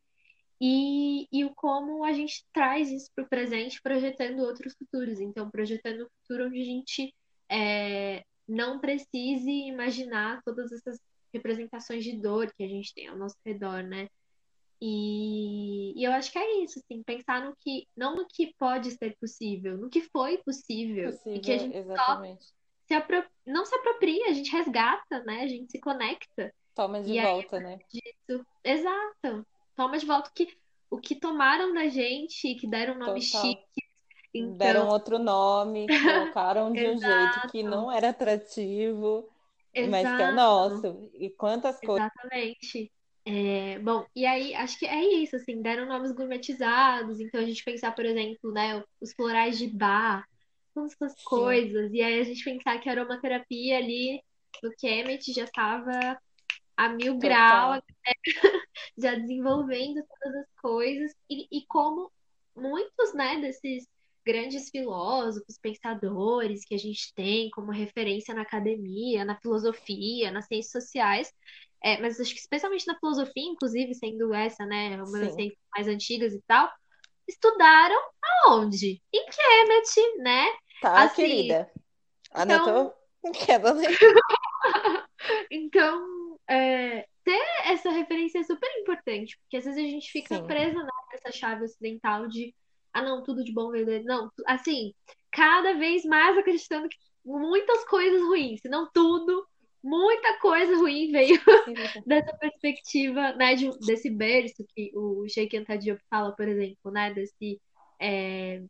E, e como a gente traz isso para o presente, projetando outros futuros. Então, projetando um futuro onde a gente é, não precise imaginar todas essas representações de dor que a gente tem ao nosso redor, né? E, e, eu acho que é isso, assim, pensar no que, não no que pode ser possível, no que foi possível, possível e que a gente exatamente. só se apro... não se apropria, a gente resgata, né? A gente se conecta. Toma de e volta, aí, né? Disso... Exato. Toma de volta que... o que tomaram da gente, que deram um nome Total. chique. Então... Deram outro nome, colocaram de um jeito que não era atrativo, Exato. mas que é nosso. E quantas coisas. Exatamente. É, bom, e aí acho que é isso, assim, deram nomes gourmetizados, então a gente pensar, por exemplo, né, os florais de bar, essas Sim. coisas. E aí a gente pensar que a aromaterapia ali no Kemet já estava a mil graus, já desenvolvendo todas as coisas, e, e como muitos, né, desses grandes filósofos, pensadores que a gente tem como referência na academia, na filosofia, nas ciências sociais, é, mas acho que especialmente na filosofia, inclusive, sendo essa, né, uma das ciências mais antigas e tal, estudaram aonde? Em Kemet, né? Tá, assim, querida. Anotou? Então... então, é, ter essa referência é super importante, porque às vezes a gente fica Sim. presa né, nessa chave ocidental de ah, não, tudo de bom dele. Não, assim, cada vez mais acreditando que muitas coisas ruins, se não tudo, muita coisa ruim veio dessa perspectiva, né, de, desse berço que o Sheikh Anta Diop fala, por exemplo, né, desse, é,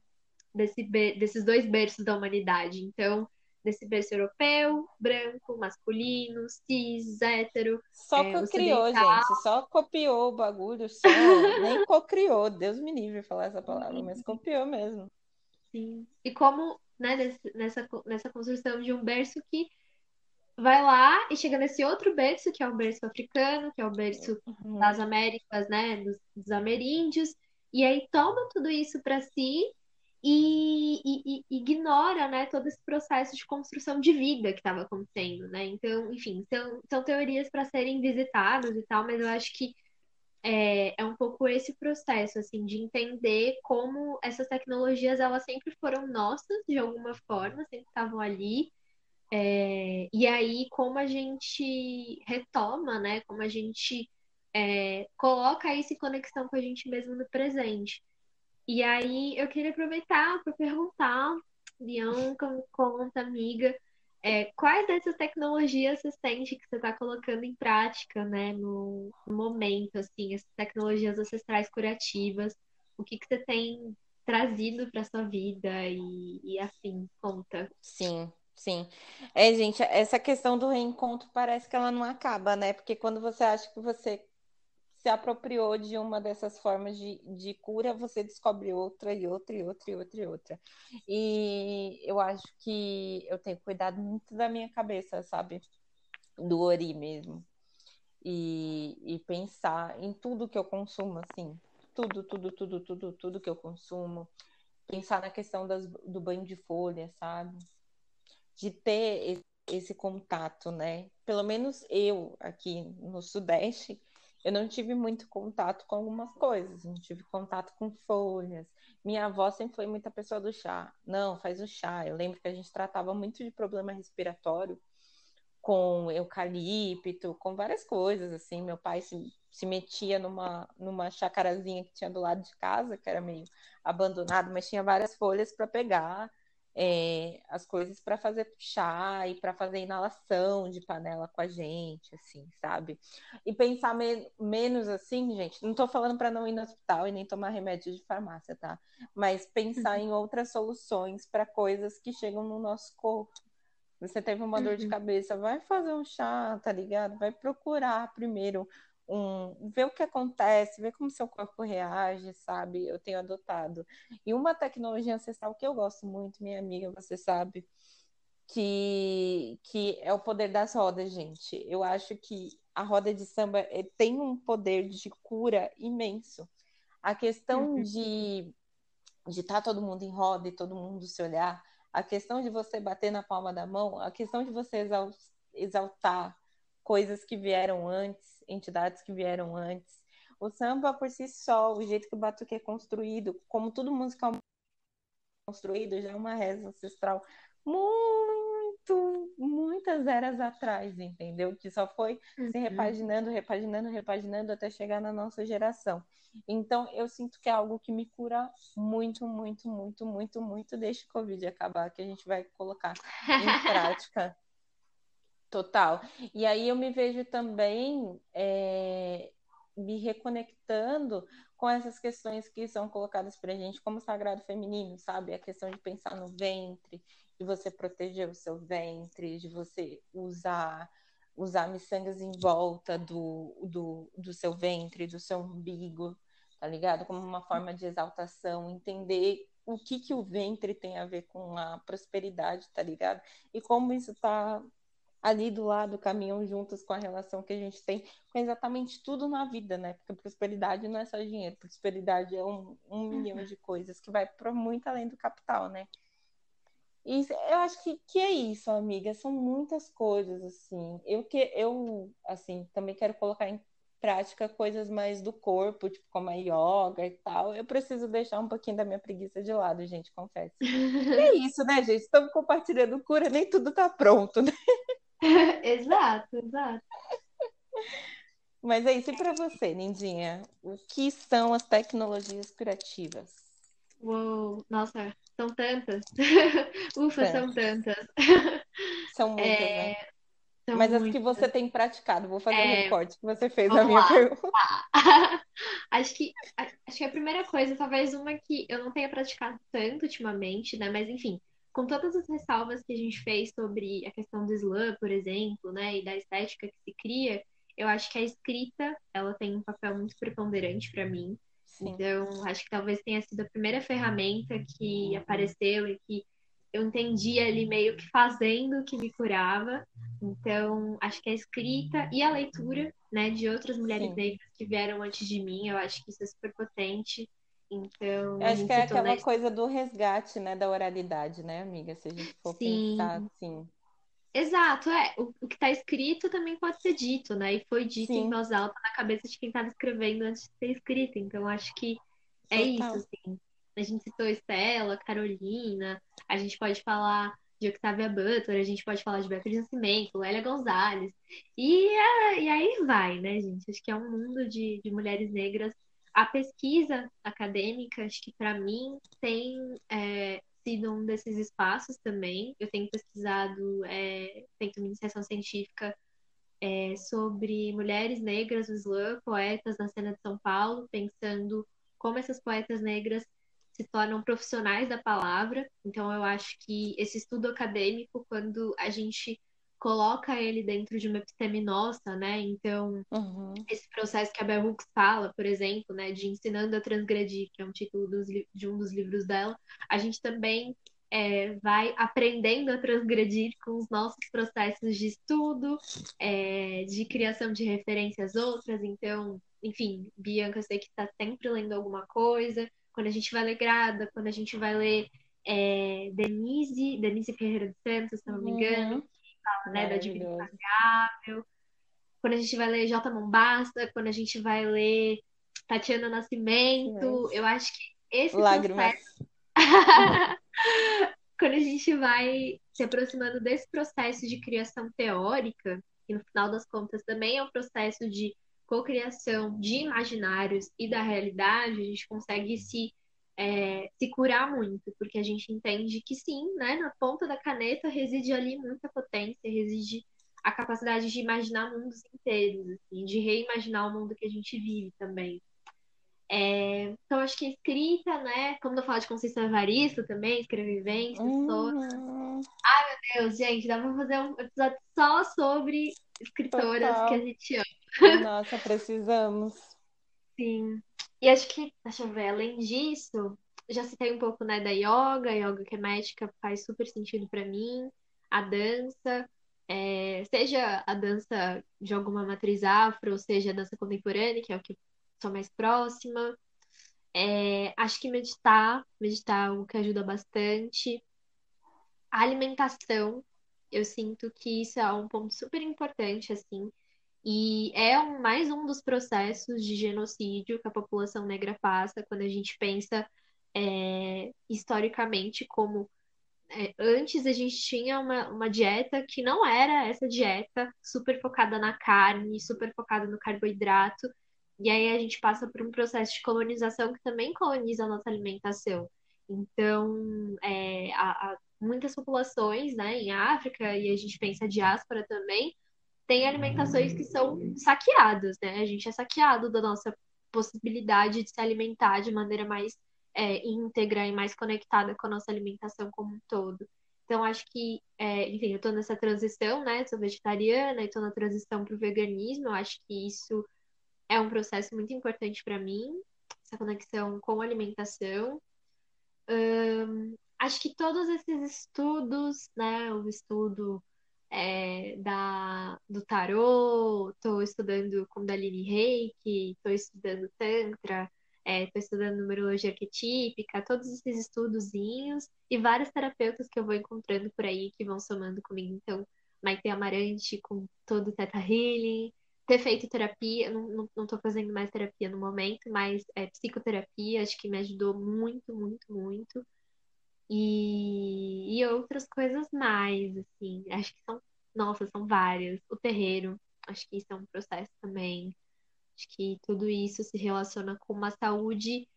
desse desses dois berços da humanidade. Então, desse berço europeu, branco, masculino, cis, hétero. Só é, cocriou, gente. Só copiou o bagulho, só. nem cocriou. Deus me livre falar essa palavra, mas copiou mesmo. Sim. E como, né, nessa, nessa construção de um berço que vai lá e chega nesse outro berço, que é o berço africano, que é o berço uhum. das Américas, né, dos, dos ameríndios, e aí toma tudo isso para si e, e, e, ignora né, todo esse processo de construção de vida que estava acontecendo, né? Então, enfim, são, são teorias para serem visitadas e tal, mas eu acho que é, é um pouco esse processo, assim, de entender como essas tecnologias, elas sempre foram nossas, de alguma forma, sempre estavam ali, é, e aí como a gente retoma, né, como a gente é, coloca isso em conexão com a gente mesmo no presente. E aí eu queria aproveitar para perguntar, Bianca, conta, amiga, é, quais dessas tecnologias você sente que você está colocando em prática, né, no, no, momento, assim, essas tecnologias ancestrais curativas, o que, que você tem trazido para sua vida e, e assim, conta. Sim, sim. É, gente, essa questão do reencontro parece que ela não acaba, né? Porque quando você acha que você se apropriou de uma dessas formas de, de cura, você descobre outra e outra e outra e outra e outra. E eu acho que eu tenho cuidado muito da minha cabeça, sabe? Do Ori mesmo. E, e pensar em tudo que eu consumo, assim. Tudo, tudo, tudo, tudo, tudo que eu consumo. Pensar na questão das, do banho de folha, sabe? De ter esse, contato, né? Pelo menos eu, aqui no Sudeste, eu não tive muito contato com algumas coisas, não tive contato com folhas. Minha avó sempre foi muita pessoa do chá. Não, faz o chá. Eu lembro que a gente tratava muito de problema respiratório com eucalipto, com várias coisas, assim. Meu pai se, se metia numa, numa chacarazinha que tinha do lado de casa, que era meio abandonado, mas tinha várias folhas para pegar é, as coisas para fazer chá e para fazer inalação de panela com a gente, assim, sabe? E pensar me menos assim, gente. Não estou falando para não ir no hospital e nem tomar remédio de farmácia, tá? Mas pensar uhum. em outras soluções para coisas que chegam no nosso corpo. Você teve uma dor de uhum. cabeça, vai fazer um chá, tá ligado? Vai procurar primeiro um, ver o que acontece, ver como seu corpo reage, sabe? Eu tenho adotado. E uma tecnologia ancestral que eu gosto muito, minha amiga, você sabe, que, que é o poder das rodas, gente. Eu acho que a roda de samba eh, tem um poder de cura imenso. A questão uhum. de de estar tá todo mundo em roda e todo mundo se olhar, a questão de você bater na palma da mão, a questão de você exaltar coisas que vieram antes, entidades que vieram antes. O samba por si só, o jeito que o batuque é construído, como tudo musical construído, já é uma reza ancestral muito, muitas eras atrás, entendeu? Que só foi uhum. se repaginando, repaginando, repaginando até chegar na nossa geração. Então, eu sinto que é algo que me cura muito, muito, muito, muito, muito. Deixa o Covid acabar, que a gente vai colocar em prática. Total. E aí eu me vejo também é, me reconectando com essas questões que são colocadas para a gente como sagrado feminino, sabe? A questão de pensar no ventre, de você proteger o seu ventre, de você usar usar miçangas em volta do, do, do seu ventre, do seu umbigo, tá ligado? Como uma forma de exaltação, entender o que, que o ventre tem a ver com a prosperidade, tá ligado? E como isso tá ali do lado, caminham juntas com a relação que a gente tem com exatamente tudo na vida, né? Porque prosperidade não é só dinheiro, prosperidade é um, um milhão de coisas que vai para muito além do capital, né? E eu acho que, que é isso, amiga. São muitas coisas, assim. Eu que eu, assim, também quero colocar em prática coisas mais do corpo, tipo como a yoga e tal. Eu preciso deixar um pouquinho da minha preguiça de lado, gente, confesso. É isso, né, gente? Estamos compartilhando cura, nem tudo tá pronto, né? exato, exato. Mas é isso. E para você, Nindinha? O que são as tecnologias curativas? Uou, nossa, são tantas. Ufa, são tantas. São muitas, é... né? São Mas muitas. as que você tem praticado, vou fazer é... um recorte que você fez Vamos a minha lá. pergunta. acho que acho que a primeira coisa, talvez uma que eu não tenha praticado tanto ultimamente, né? Mas enfim, com todas as ressalvas que a gente fez sobre a questão do slam, por exemplo, né, e da estética que se cria, eu acho que a escrita, ela tem um papel muito preponderante para mim. Sim. Então, acho que talvez tenha sido a primeira ferramenta que apareceu e que eu entendi ali meio que fazendo que me curava. Então, acho que a escrita e a leitura, né, de outras mulheres Sim. negras que vieram antes de mim, eu acho que isso é super potente. Então, eu acho que é aquela coisa do resgate, né, da oralidade, né, amiga? Se a gente for Sim. pensar assim. Exato, é. O, o que está escrito também pode ser dito, né? E foi dito Sim. em voz alta na cabeça de quem estava escrevendo antes de ser escrito. Então, acho que é Total. isso, assim. A gente citou Estela, Carolina, a gente pode falar de Octavia Butler, a gente pode falar de Beto de Nascimento, Lélia Gonzalez. E, é, e aí vai, né, gente? Acho que é um mundo de, de mulheres negras a pesquisa acadêmica, acho que para mim tem é, sido um desses espaços também. Eu tenho pesquisado, é, feito iniciação científica é, sobre mulheres negras do slam, poetas na cena de São Paulo, pensando como essas poetas negras se tornam profissionais da palavra. Então, eu acho que esse estudo acadêmico, quando a gente coloca ele dentro de uma episteme nossa, né? Então, uhum. esse processo que a Bell Hooks fala, por exemplo, né, de Ensinando a Transgredir, que é um título dos, de um dos livros dela, a gente também é, vai aprendendo a transgredir com os nossos processos de estudo, é, de criação de referências outras. Então, enfim, Bianca, eu sei que está sempre lendo alguma coisa. Quando a gente vai ler Grada, quando a gente vai ler é, Denise, Denise Ferreira de Santos, se não me engano, uhum fala, né, da dívida impagável. Quando a gente vai ler J. Mombassa, quando a gente vai ler Tatiana Nascimento, eu acho que esse Lágrimas. processo... quando a gente vai se aproximando desse processo de criação teórica, que no final das contas também é um processo de cocriação de imaginários e da realidade, a gente consegue se é, se curar muito, porque a gente entende que sim, né, na ponta da caneta reside ali muita potência, reside a capacidade de imaginar mundos inteiros, assim, de reimaginar o mundo que a gente vive também. É, então, acho que a escrita, né? Como eu falo de Conceição Evaristo também, escrevivência, uhum. Ai, meu Deus, gente, dá pra fazer um episódio só sobre escritoras Total. que a gente ama. Nossa, precisamos. Sim. E acho que, deixa eu ver, além disso, já citei um pouco, né, da yoga, yoga médica faz super sentido para mim, a dança, é, seja a dança de alguma matriz afro, ou seja a dança contemporânea, que é o que sou mais próxima. É, acho que meditar, meditar é algo que ajuda bastante. A alimentação, eu sinto que isso é um ponto super importante, assim, e é um, mais um dos processos de genocídio que a população negra passa quando a gente pensa é, historicamente como é, antes a gente tinha uma, uma dieta que não era essa dieta super focada na carne, super focada no carboidrato, e aí a gente passa por um processo de colonização que também coloniza a nossa alimentação. Então, é, a, a, muitas populações né, em África, e a gente pensa diáspora também, tem alimentações que são saqueadas, né? A gente é saqueado da nossa possibilidade de se alimentar de maneira mais é, íntegra e mais conectada com a nossa alimentação como um todo. Então, acho que, é, enfim, eu estou nessa transição, né? Sou vegetariana e estou na transição para o veganismo. Eu acho que isso é um processo muito importante para mim, essa conexão com a alimentação. acho que todos esses estudos, né? O estudo é, da, do tarô, estou estudando Kundalini Reiki, estou estudando Tantra, estou é, estudando numerologia arquetípica, todos esses estudozinhos e vários terapeutas que eu vou encontrando por aí que vão somando comigo. Então, Maite Amarante com todo o Theta Healing, ter feito terapia, não, tô fazendo mais terapia no momento, mas é, psicoterapia, acho que me ajudou muito, muito, muito. E, e outras coisas mais, assim, acho que são, nossa, são várias. O terreiro, acho que isso é um processo também. Acho que tudo isso se relaciona com uma saúde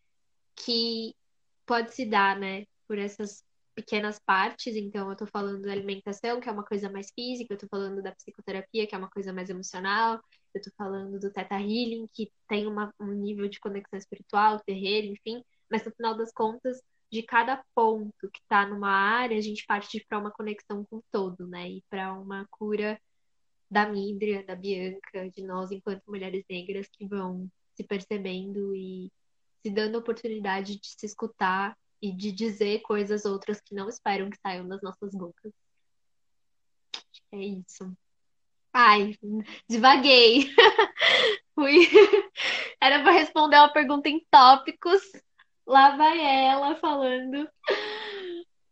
que pode se dar, né, por essas pequenas partes. Então, eu tô falando da alimentação, que é uma coisa mais física, eu tô falando da psicoterapia, que é uma coisa mais emocional, eu tô falando do Teta Healing, que tem uma, um nível de conexão espiritual, terreiro, enfim. Mas no final das contas, de cada ponto que está numa área, a gente parte para uma conexão com o todo, né? E para uma cura da Mídria, da Bianca, de nós enquanto mulheres negras que vão se percebendo e se dando a oportunidade de se escutar e de dizer coisas outras que não esperam que saiam das nossas bocas. É isso. Ai, devaguei. Fui. Era para responder uma pergunta em tópicos. Lá vai ela falando.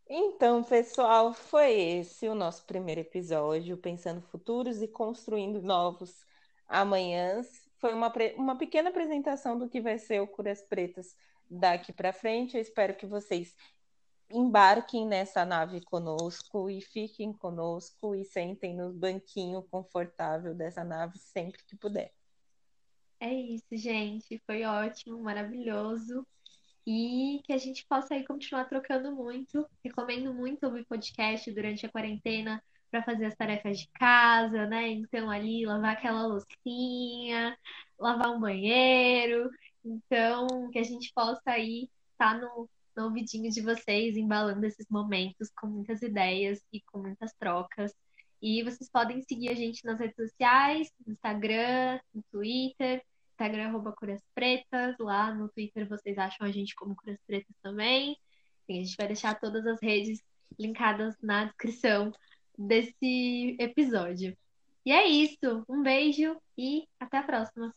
Então, pessoal, foi esse o nosso primeiro episódio, pensando futuros e construindo novos amanhãs. Foi uma, uma pequena apresentação do que vai ser o Curas Pretas daqui para frente. Eu espero que vocês embarquem nessa nave conosco e fiquem conosco e sentem no banquinho confortável dessa nave sempre que puder. É isso, gente. Foi ótimo, maravilhoso e que a gente possa aí continuar trocando muito. Recomendo muito ouvir podcast durante a quarentena para fazer as tarefas de casa, né? Então ali lavar aquela loucinha, lavar um banheiro. Então, que a gente possa aí estar tá no, no ouvidinho de vocês, embalando esses momentos com muitas ideias e com muitas trocas. E vocês podem seguir a gente nas redes sociais, no Instagram, no Twitter, Instagram, arroba Curas Pretas. Lá no Twitter vocês acham a gente como Curas Pretas também. a gente vai deixar todas as redes linkadas na descrição desse episódio. E é isso. Um beijo e até a próxima.